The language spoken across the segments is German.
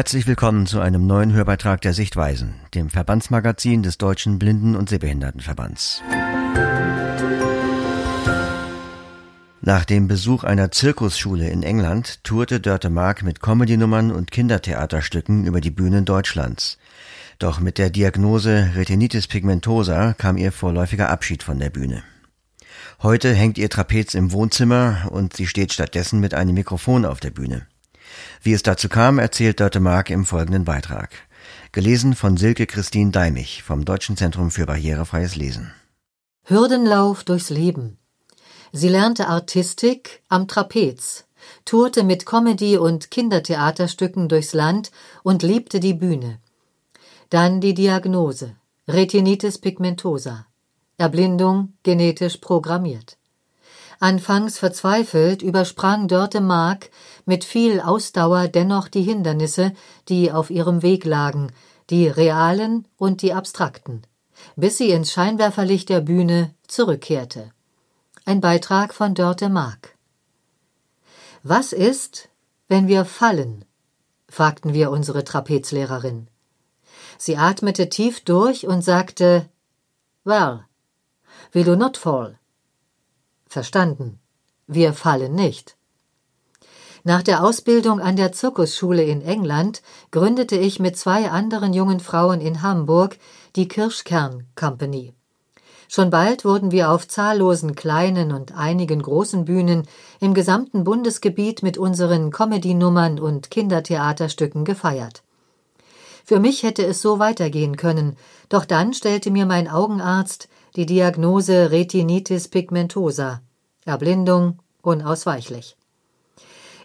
Herzlich willkommen zu einem neuen Hörbeitrag der Sichtweisen, dem Verbandsmagazin des Deutschen Blinden- und Sehbehindertenverbands. Nach dem Besuch einer Zirkusschule in England tourte Dörte Mark mit Comedynummern und Kindertheaterstücken über die Bühnen Deutschlands. Doch mit der Diagnose Retinitis pigmentosa kam ihr vorläufiger Abschied von der Bühne. Heute hängt ihr Trapez im Wohnzimmer und sie steht stattdessen mit einem Mikrofon auf der Bühne. Wie es dazu kam, erzählt Dörte Mark im folgenden Beitrag. Gelesen von Silke Christine Deimich vom Deutschen Zentrum für barrierefreies Lesen. Hürdenlauf durchs Leben. Sie lernte Artistik am Trapez, tourte mit Comedy- und Kindertheaterstücken durchs Land und liebte die Bühne. Dann die Diagnose Retinitis pigmentosa. Erblindung genetisch programmiert. Anfangs verzweifelt übersprang Dörte Mark mit viel Ausdauer dennoch die Hindernisse, die auf ihrem Weg lagen, die realen und die abstrakten, bis sie ins Scheinwerferlicht der Bühne zurückkehrte. Ein Beitrag von Dörte Mark. Was ist, wenn wir fallen? fragten wir unsere Trapezlehrerin. Sie atmete tief durch und sagte Well, we do not fall. Verstanden. Wir fallen nicht. Nach der Ausbildung an der Zirkusschule in England gründete ich mit zwei anderen jungen Frauen in Hamburg die Kirschkern Company. Schon bald wurden wir auf zahllosen kleinen und einigen großen Bühnen im gesamten Bundesgebiet mit unseren Comedy-Nummern und Kindertheaterstücken gefeiert. Für mich hätte es so weitergehen können, doch dann stellte mir mein Augenarzt die Diagnose Retinitis pigmentosa, Erblindung unausweichlich.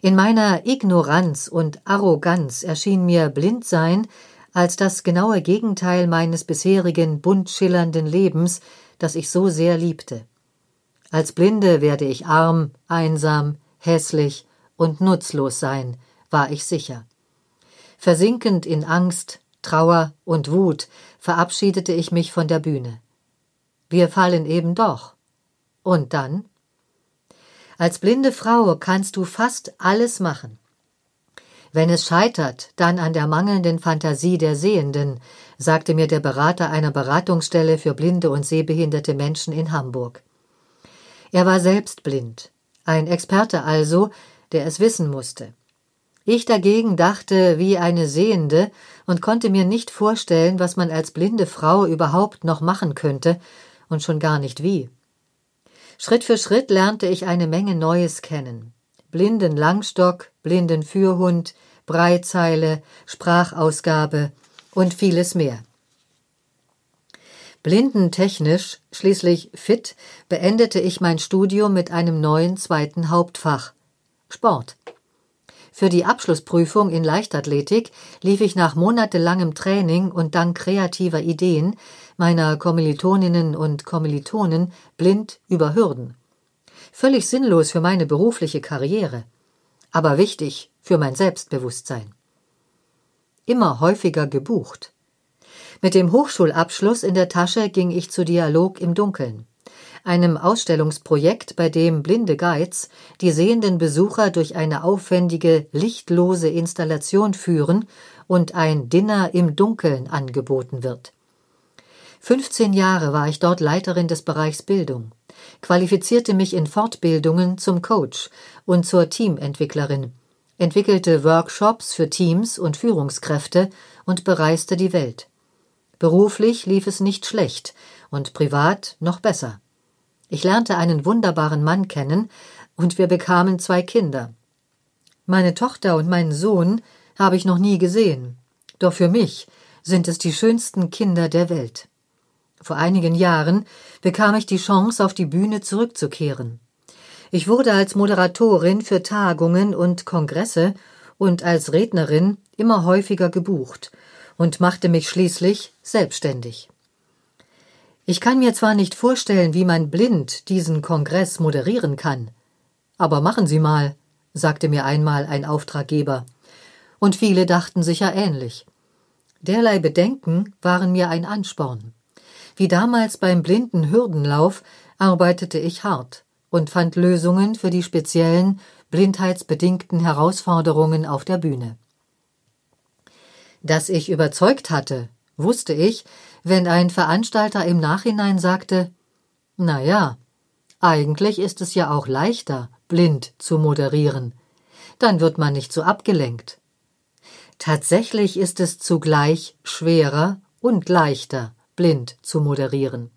In meiner Ignoranz und Arroganz erschien mir Blindsein als das genaue Gegenteil meines bisherigen bunt schillernden Lebens, das ich so sehr liebte. Als Blinde werde ich arm, einsam, hässlich und nutzlos sein, war ich sicher. Versinkend in Angst, Trauer und Wut verabschiedete ich mich von der Bühne. Wir fallen eben doch. Und dann? Als blinde Frau kannst du fast alles machen. Wenn es scheitert, dann an der mangelnden Fantasie der Sehenden, sagte mir der Berater einer Beratungsstelle für blinde und sehbehinderte Menschen in Hamburg. Er war selbst blind, ein Experte also, der es wissen musste. Ich dagegen dachte wie eine Sehende und konnte mir nicht vorstellen, was man als blinde Frau überhaupt noch machen könnte, und schon gar nicht wie. Schritt für Schritt lernte ich eine Menge Neues kennen. Blinden Langstock, blinden Fürhund, Breitzeile, Sprachausgabe und vieles mehr. Blindentechnisch, schließlich fit, beendete ich mein Studium mit einem neuen zweiten Hauptfach Sport. Für die Abschlussprüfung in Leichtathletik lief ich nach monatelangem Training und dank kreativer Ideen meiner Kommilitoninnen und Kommilitonen blind über Hürden. Völlig sinnlos für meine berufliche Karriere, aber wichtig für mein Selbstbewusstsein. Immer häufiger gebucht. Mit dem Hochschulabschluss in der Tasche ging ich zu Dialog im Dunkeln, einem Ausstellungsprojekt, bei dem blinde Guides die sehenden Besucher durch eine aufwendige, lichtlose Installation führen und ein Dinner im Dunkeln angeboten wird. 15 Jahre war ich dort Leiterin des Bereichs Bildung, qualifizierte mich in Fortbildungen zum Coach und zur Teamentwicklerin, entwickelte Workshops für Teams und Führungskräfte und bereiste die Welt. Beruflich lief es nicht schlecht und privat noch besser. Ich lernte einen wunderbaren Mann kennen und wir bekamen zwei Kinder. Meine Tochter und meinen Sohn habe ich noch nie gesehen, doch für mich sind es die schönsten Kinder der Welt. Vor einigen Jahren bekam ich die Chance, auf die Bühne zurückzukehren. Ich wurde als Moderatorin für Tagungen und Kongresse und als Rednerin immer häufiger gebucht und machte mich schließlich selbstständig. Ich kann mir zwar nicht vorstellen, wie man blind diesen Kongress moderieren kann, aber machen Sie mal, sagte mir einmal ein Auftraggeber, und viele dachten sicher ähnlich. Derlei Bedenken waren mir ein Ansporn. Wie damals beim blinden Hürdenlauf arbeitete ich hart und fand Lösungen für die speziellen, blindheitsbedingten Herausforderungen auf der Bühne. Dass ich überzeugt hatte, wusste ich, wenn ein Veranstalter im Nachhinein sagte, na ja, eigentlich ist es ja auch leichter, blind zu moderieren. Dann wird man nicht so abgelenkt. Tatsächlich ist es zugleich schwerer und leichter, blind zu moderieren.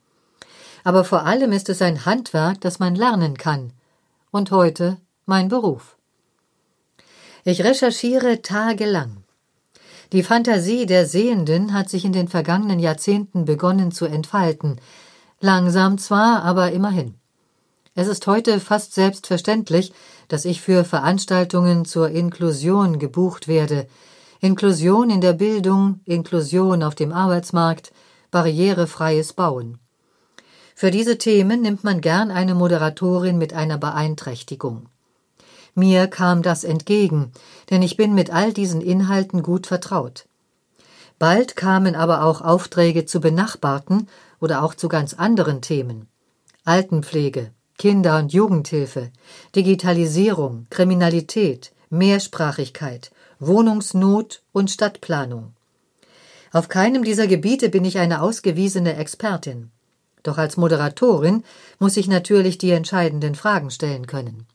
Aber vor allem ist es ein Handwerk, das man lernen kann. Und heute mein Beruf. Ich recherchiere tagelang. Die Fantasie der Sehenden hat sich in den vergangenen Jahrzehnten begonnen zu entfalten. Langsam zwar, aber immerhin. Es ist heute fast selbstverständlich, dass ich für Veranstaltungen zur Inklusion gebucht werde. Inklusion in der Bildung, Inklusion auf dem Arbeitsmarkt, barrierefreies Bauen. Für diese Themen nimmt man gern eine Moderatorin mit einer Beeinträchtigung. Mir kam das entgegen, denn ich bin mit all diesen Inhalten gut vertraut. Bald kamen aber auch Aufträge zu benachbarten oder auch zu ganz anderen Themen. Altenpflege, Kinder- und Jugendhilfe, Digitalisierung, Kriminalität, Mehrsprachigkeit, Wohnungsnot und Stadtplanung. Auf keinem dieser Gebiete bin ich eine ausgewiesene Expertin. Doch als Moderatorin muss ich natürlich die entscheidenden Fragen stellen können.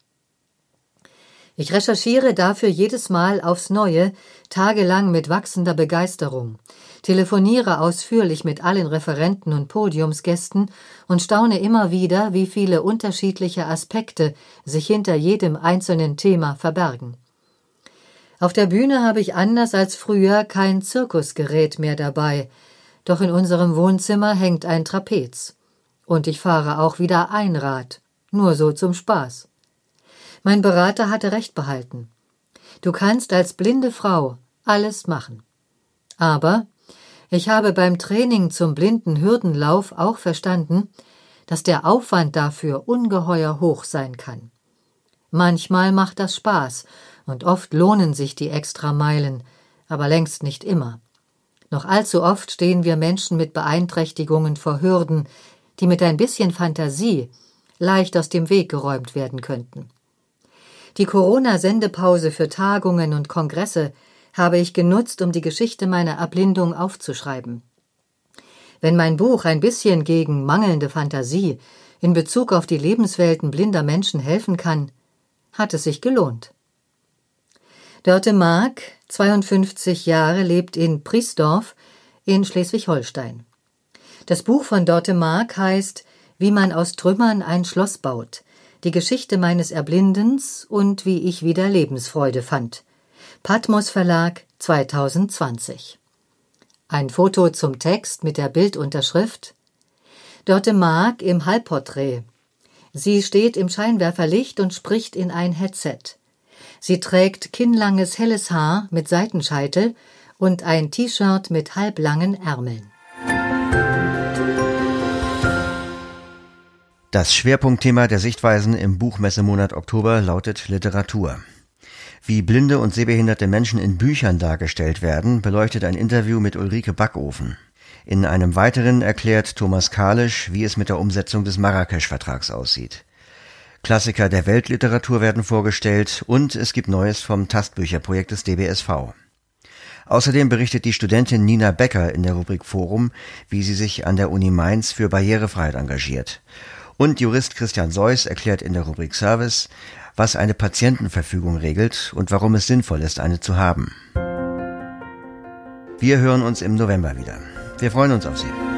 Ich recherchiere dafür jedes Mal aufs Neue, tagelang mit wachsender Begeisterung, telefoniere ausführlich mit allen Referenten und Podiumsgästen und staune immer wieder, wie viele unterschiedliche Aspekte sich hinter jedem einzelnen Thema verbergen. Auf der Bühne habe ich anders als früher kein Zirkusgerät mehr dabei, doch in unserem Wohnzimmer hängt ein Trapez. Und ich fahre auch wieder Einrad, nur so zum Spaß. Mein Berater hatte recht behalten. Du kannst als blinde Frau alles machen. Aber ich habe beim Training zum blinden Hürdenlauf auch verstanden, dass der Aufwand dafür ungeheuer hoch sein kann. Manchmal macht das Spaß und oft lohnen sich die Extrameilen, aber längst nicht immer. Noch allzu oft stehen wir Menschen mit Beeinträchtigungen vor Hürden, die mit ein bisschen Fantasie leicht aus dem Weg geräumt werden könnten. Die Corona-Sendepause für Tagungen und Kongresse habe ich genutzt, um die Geschichte meiner Erblindung aufzuschreiben. Wenn mein Buch ein bisschen gegen mangelnde Fantasie in Bezug auf die Lebenswelten blinder Menschen helfen kann, hat es sich gelohnt. Dörte Mark, 52 Jahre, lebt in Priesdorf in Schleswig-Holstein. Das Buch von Dörte Mark heißt Wie man aus Trümmern ein Schloss baut, die Geschichte meines Erblindens und wie ich wieder Lebensfreude fand. Patmos Verlag 2020. Ein Foto zum Text mit der Bildunterschrift Dörte Mark im Halbporträt. Sie steht im Scheinwerferlicht und spricht in ein Headset. Sie trägt kinnlanges helles Haar mit Seitenscheitel und ein T-Shirt mit halblangen Ärmeln. Das Schwerpunktthema der Sichtweisen im Buchmessemonat Oktober lautet Literatur. Wie blinde und sehbehinderte Menschen in Büchern dargestellt werden, beleuchtet ein Interview mit Ulrike Backofen. In einem weiteren erklärt Thomas Kalisch, wie es mit der Umsetzung des Marrakesch-Vertrags aussieht. Klassiker der Weltliteratur werden vorgestellt und es gibt Neues vom Tastbücherprojekt des DBSV. Außerdem berichtet die Studentin Nina Becker in der Rubrik Forum, wie sie sich an der Uni Mainz für Barrierefreiheit engagiert. Und Jurist Christian Seuss erklärt in der Rubrik Service, was eine Patientenverfügung regelt und warum es sinnvoll ist, eine zu haben. Wir hören uns im November wieder. Wir freuen uns auf Sie.